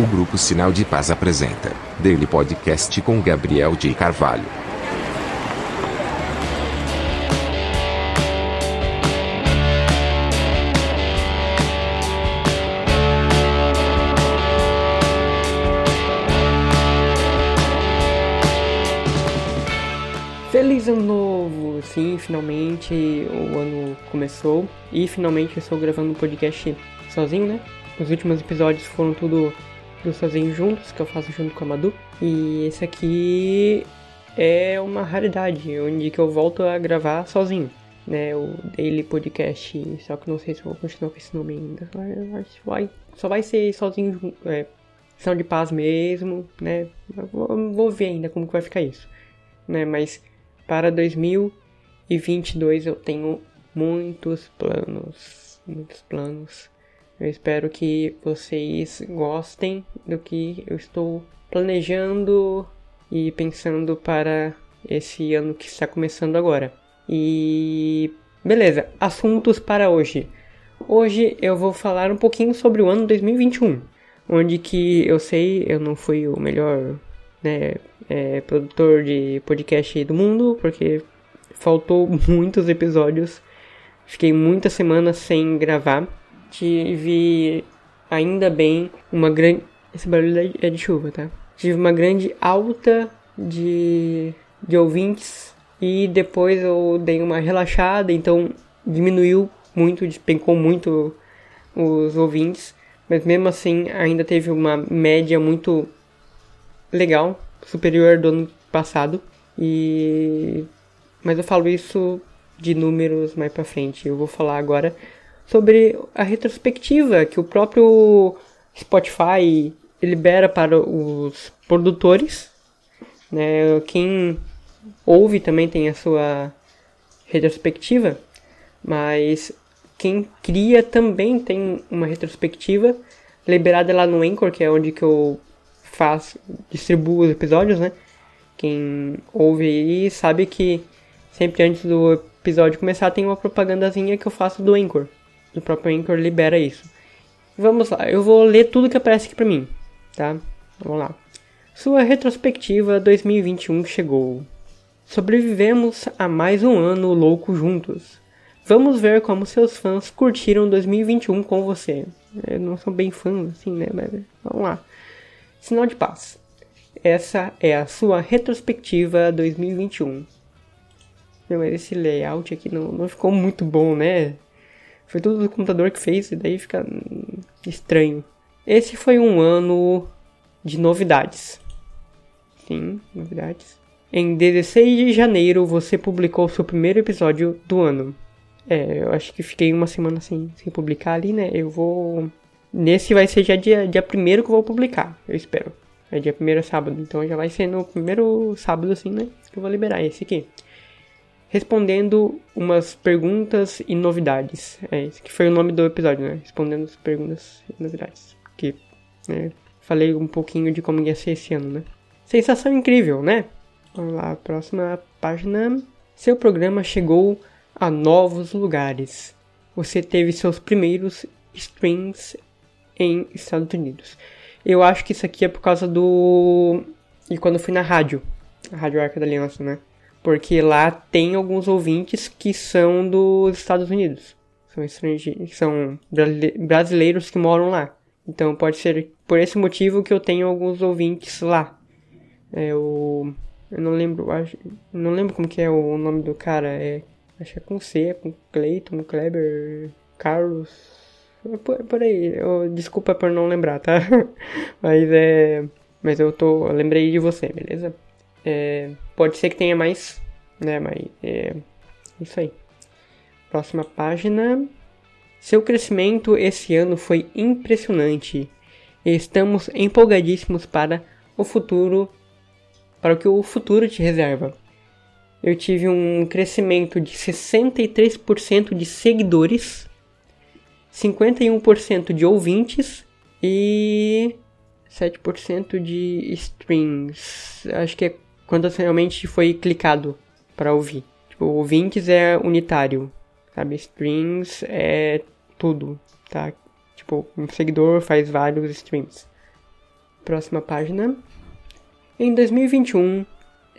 O Grupo Sinal de Paz apresenta Daily Podcast com Gabriel de Carvalho. Feliz ano novo! Sim, finalmente o ano começou e finalmente eu estou gravando um podcast sozinho, né? Os últimos episódios foram tudo do Sozinho Juntos, que eu faço junto com a Madu. E esse aqui é uma raridade, onde que eu volto a gravar sozinho, né? O Daily Podcast. Só que não sei se eu vou continuar com esse nome ainda. Vai, só vai ser sozinho, é, Sinal de Paz mesmo, né? Vou, vou ver ainda como que vai ficar isso, né? Mas para 2022 eu tenho muitos planos, muitos planos eu espero que vocês gostem do que eu estou planejando e pensando para esse ano que está começando agora. E beleza, assuntos para hoje. Hoje eu vou falar um pouquinho sobre o ano 2021, onde que eu sei eu não fui o melhor né, é, produtor de podcast do mundo, porque faltou muitos episódios, fiquei muitas semanas sem gravar tive ainda bem uma grande. Esse barulho é de chuva, tá? Tive uma grande alta de, de ouvintes e depois eu dei uma relaxada, então diminuiu muito, despencou muito os ouvintes, mas mesmo assim ainda teve uma média muito legal, superior do ano passado. E mas eu falo isso de números mais para frente. Eu vou falar agora sobre a retrospectiva que o próprio Spotify libera para os produtores. Né? Quem ouve também tem a sua retrospectiva, mas quem cria também tem uma retrospectiva liberada lá no Anchor, que é onde que eu faço, distribuo os episódios, né? Quem ouve aí sabe que sempre antes do episódio começar tem uma propagandazinha que eu faço do Anchor do próprio Anchor libera isso. Vamos lá, eu vou ler tudo que aparece aqui pra mim, tá? Vamos lá. Sua retrospectiva 2021 chegou. Sobrevivemos a mais um ano louco juntos. Vamos ver como seus fãs curtiram 2021 com você. Eu não sou bem fã, assim, né? Mas vamos lá. Sinal de paz. Essa é a sua retrospectiva 2021. Meu, mas esse layout aqui não, não ficou muito bom, né? Foi tudo do computador que fez e daí fica estranho. Esse foi um ano de novidades. Sim, novidades. Em 16 de janeiro você publicou seu primeiro episódio do ano. É, eu acho que fiquei uma semana sem, sem publicar ali, né? Eu vou. Nesse vai ser já dia, dia primeiro que eu vou publicar, eu espero. É dia primeiro sábado, então já vai ser no primeiro sábado, assim, né? Que eu vou liberar esse aqui respondendo umas perguntas e novidades. É esse que foi o nome do episódio, né? Respondendo as perguntas e novidades. Que, né? Falei um pouquinho de como ia ser esse ano, né? Sensação incrível, né? Vamos lá, próxima página. Seu programa chegou a novos lugares. Você teve seus primeiros streams em Estados Unidos. Eu acho que isso aqui é por causa do. E quando eu fui na rádio, a Rádio Arca da Aliança, né? Porque lá tem alguns ouvintes que são dos Estados Unidos. São estrangeiros, são brasileiros que moram lá. Então pode ser por esse motivo que eu tenho alguns ouvintes lá. É, eu, eu não lembro, acho, não lembro como que é o nome do cara. É, acho que é com C, é com Clayton, Kleber, Carlos. É por, por aí. Eu, desculpa por não lembrar, tá? mas é, mas eu tô, eu lembrei de você, beleza? É, pode ser que tenha mais, né? Mas é isso aí. Próxima página. Seu crescimento esse ano foi impressionante. Estamos empolgadíssimos para o futuro, para o que o futuro te reserva. Eu tive um crescimento de 63% de seguidores, 51% de ouvintes e 7% de streams. Acho que é quando realmente foi clicado para ouvir. Tipo, ouvintes é unitário, sabe? Streams é tudo, tá? Tipo, um seguidor faz vários streams. Próxima página. Em 2021,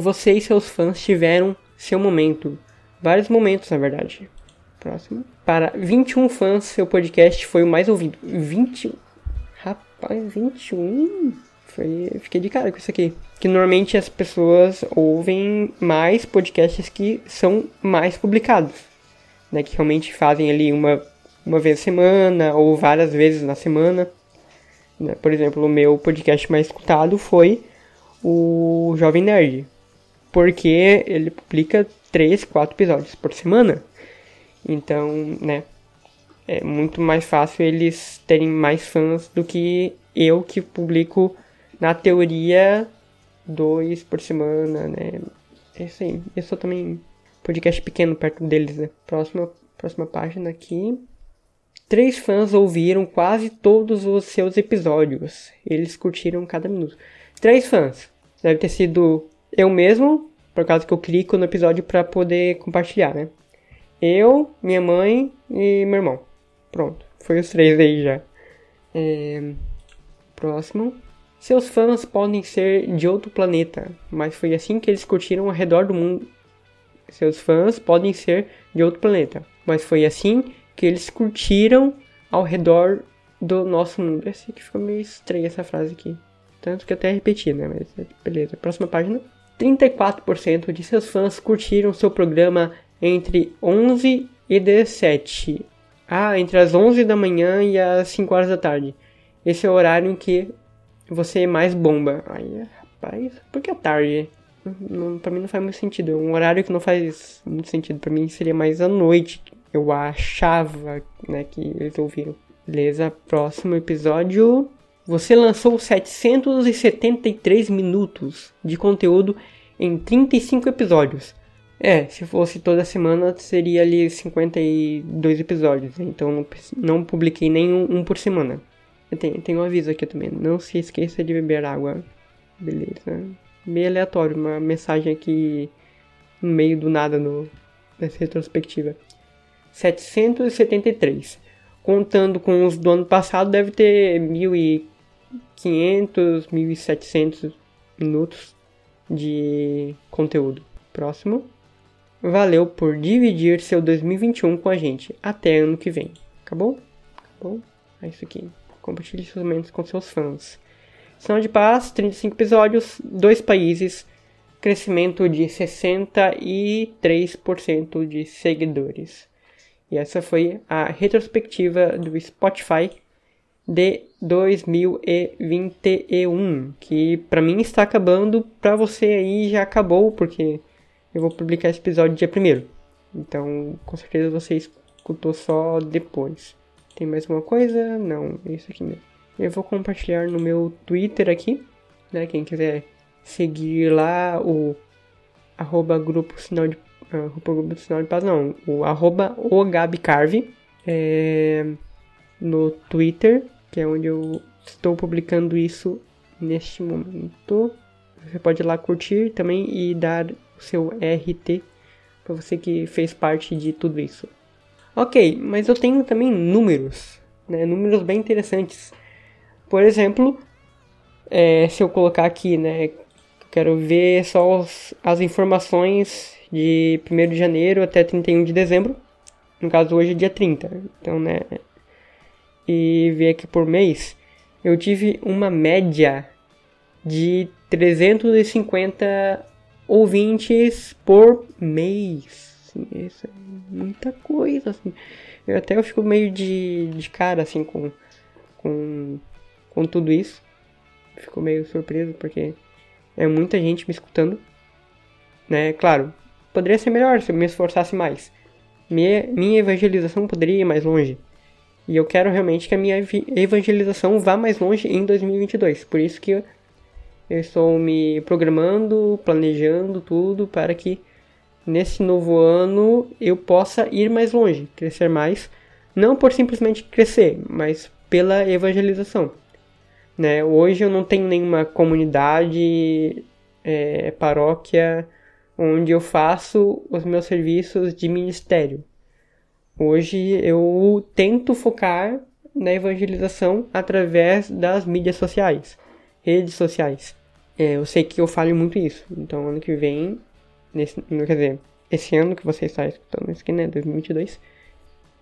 você e seus fãs tiveram seu momento. Vários momentos, na verdade. Próximo. Para 21 fãs, seu podcast foi o mais ouvido. 21. Rapaz, 21. Foi, fiquei de cara com isso aqui. Que normalmente as pessoas ouvem mais podcasts que são mais publicados. Né, que realmente fazem ali uma, uma vez a semana ou várias vezes na semana. Né? Por exemplo, o meu podcast mais escutado foi o Jovem Nerd. Porque ele publica 3, 4 episódios por semana. Então, né, é muito mais fácil eles terem mais fãs do que eu que publico na teoria dois por semana, né? É isso aí. Eu sou também podcast pequeno perto deles, né? Próxima, próxima página aqui. Três fãs ouviram quase todos os seus episódios. Eles curtiram cada minuto. Três fãs. Deve ter sido eu mesmo, por causa que eu clico no episódio para poder compartilhar, né? Eu, minha mãe e meu irmão. Pronto, foi os três aí já. É... Próximo. Seus fãs podem ser de outro planeta, mas foi assim que eles curtiram ao redor do mundo. Seus fãs podem ser de outro planeta, mas foi assim que eles curtiram ao redor do nosso mundo. Esse aqui ficou meio estranha essa frase aqui. Tanto que até repeti, né? Mas beleza. Próxima página. 34% de seus fãs curtiram seu programa entre 11 e 17. Ah, entre as 11 da manhã e as 5 horas da tarde. Esse é o horário em que você mais bomba. Aí, rapaz, por que a tarde? Não, pra mim não faz muito sentido. É um horário que não faz muito sentido. Pra mim seria mais à noite. Eu achava, né, que eles ouviram. Beleza, próximo episódio. Você lançou 773 minutos de conteúdo em 35 episódios. É, se fosse toda semana seria ali 52 episódios. Então não publiquei nenhum um por semana. Tem, tem um aviso aqui também. Não se esqueça de beber água. Beleza. Meio aleatório, uma mensagem aqui no meio do nada no, nessa retrospectiva. 773. Contando com os do ano passado, deve ter 1.500, 1.700 minutos de conteúdo. Próximo. Valeu por dividir seu 2021 com a gente. Até ano que vem. Acabou? Acabou? É isso aqui. Compartilhe seus momentos com seus fãs. Sinal de Paz, 35 episódios, dois países, crescimento de 63% de seguidores. E essa foi a retrospectiva do Spotify de 2021, que para mim está acabando, para você aí já acabou, porque eu vou publicar esse episódio dia 1 Então, com certeza você escutou só depois. Tem mais uma coisa? Não, é isso aqui mesmo. Eu vou compartilhar no meu Twitter aqui, né? Quem quiser seguir lá o arroba grupo sinal de arroba grupo sinal de paz não, o arroba o Gabi Carve é, no Twitter, que é onde eu estou publicando isso neste momento. Você pode ir lá curtir também e dar o seu RT para você que fez parte de tudo isso. Ok, mas eu tenho também números, né? Números bem interessantes. Por exemplo, é, se eu colocar aqui, né? Quero ver só os, as informações de 1 de janeiro até 31 de dezembro. No caso, hoje é dia 30. Então, né? E ver aqui por mês, eu tive uma média de 350 ouvintes por mês assim, isso é muita coisa, assim. Eu até eu fico meio de, de cara, assim, com, com, com tudo isso. Fico meio surpreso, porque é muita gente me escutando, né? Claro, poderia ser melhor se eu me esforçasse mais. Minha, minha evangelização poderia ir mais longe. E eu quero realmente que a minha evangelização vá mais longe em 2022. Por isso que eu, estou me programando, planejando tudo para que nesse novo ano eu possa ir mais longe, crescer mais, não por simplesmente crescer, mas pela evangelização. Né? Hoje eu não tenho nenhuma comunidade, é, paróquia, onde eu faço os meus serviços de ministério. Hoje eu tento focar na evangelização através das mídias sociais. redes sociais. É, eu sei que eu falo muito isso, então ano que vem, nesse, quer dizer, esse ano que você está escutando isso aqui, né, 2022,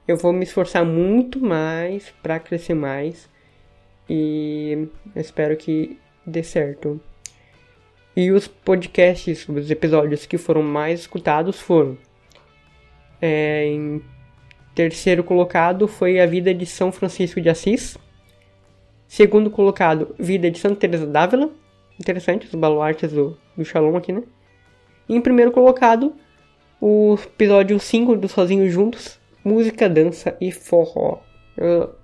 eu vou me esforçar muito mais para crescer mais e espero que dê certo. E os podcasts, os episódios que foram mais escutados foram é, em terceiro colocado foi A Vida de São Francisco de Assis. Segundo colocado, Vida de Santa Teresa d'Ávila. Interessante, os baluartes do, do Shalom aqui, né? E em primeiro colocado, o episódio 5 do Sozinhos Juntos, Música, Dança e Forró. Eu,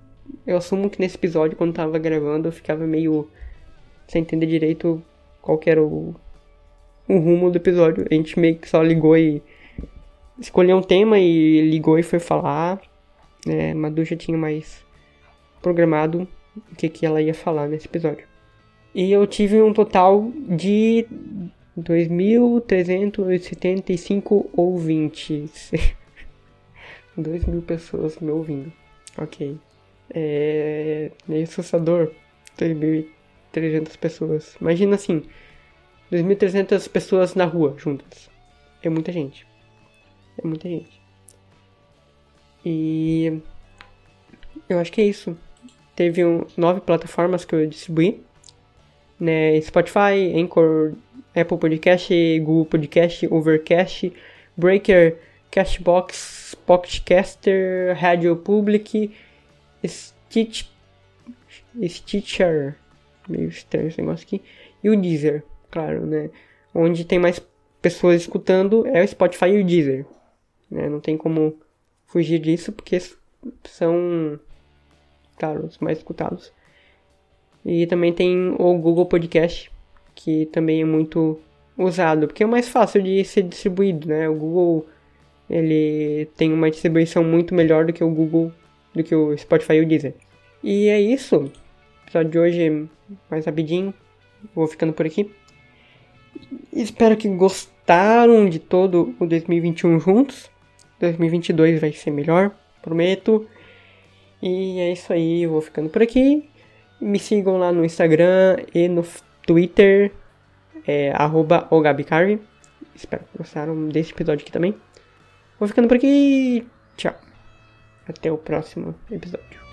eu assumo que nesse episódio, quando tava gravando, eu ficava meio sem entender direito qual era o, o rumo do episódio. A gente meio que só ligou e escolheu um tema e ligou e foi falar. É, Madu já tinha mais programado o que, que ela ia falar nesse episódio. E eu tive um total de 2.375 ouvintes. 2 mil pessoas me ouvindo. Ok. É meio assustador. 2.300 pessoas. Imagina assim: 2.300 pessoas na rua juntas. É muita gente. É muita gente. E. Eu acho que é isso teve um, nove plataformas que eu distribuí. Né, Spotify, Anchor, Apple Podcast, Google Podcast, Overcast, Breaker, Cashbox, Pocketcaster, Radio Public, Stitch, Stitcher, meio estranho esse negócio aqui, e o Deezer, claro, né? Onde tem mais pessoas escutando é o Spotify e o Deezer. Né? Não tem como fugir disso porque são claro, os mais escutados. E também tem o Google Podcast, que também é muito usado, porque é mais fácil de ser distribuído, né? O Google ele tem uma distribuição muito melhor do que o Google, do que o Spotify e o Deezer. E é isso. O episódio de hoje mais rapidinho. Vou ficando por aqui. Espero que gostaram de todo o 2021 juntos. 2022 vai ser melhor, prometo. E é isso aí, vou ficando por aqui. Me sigam lá no Instagram e no Twitter, é, arroba Espero que gostaram desse episódio aqui também. Vou ficando por aqui. Tchau. Até o próximo episódio.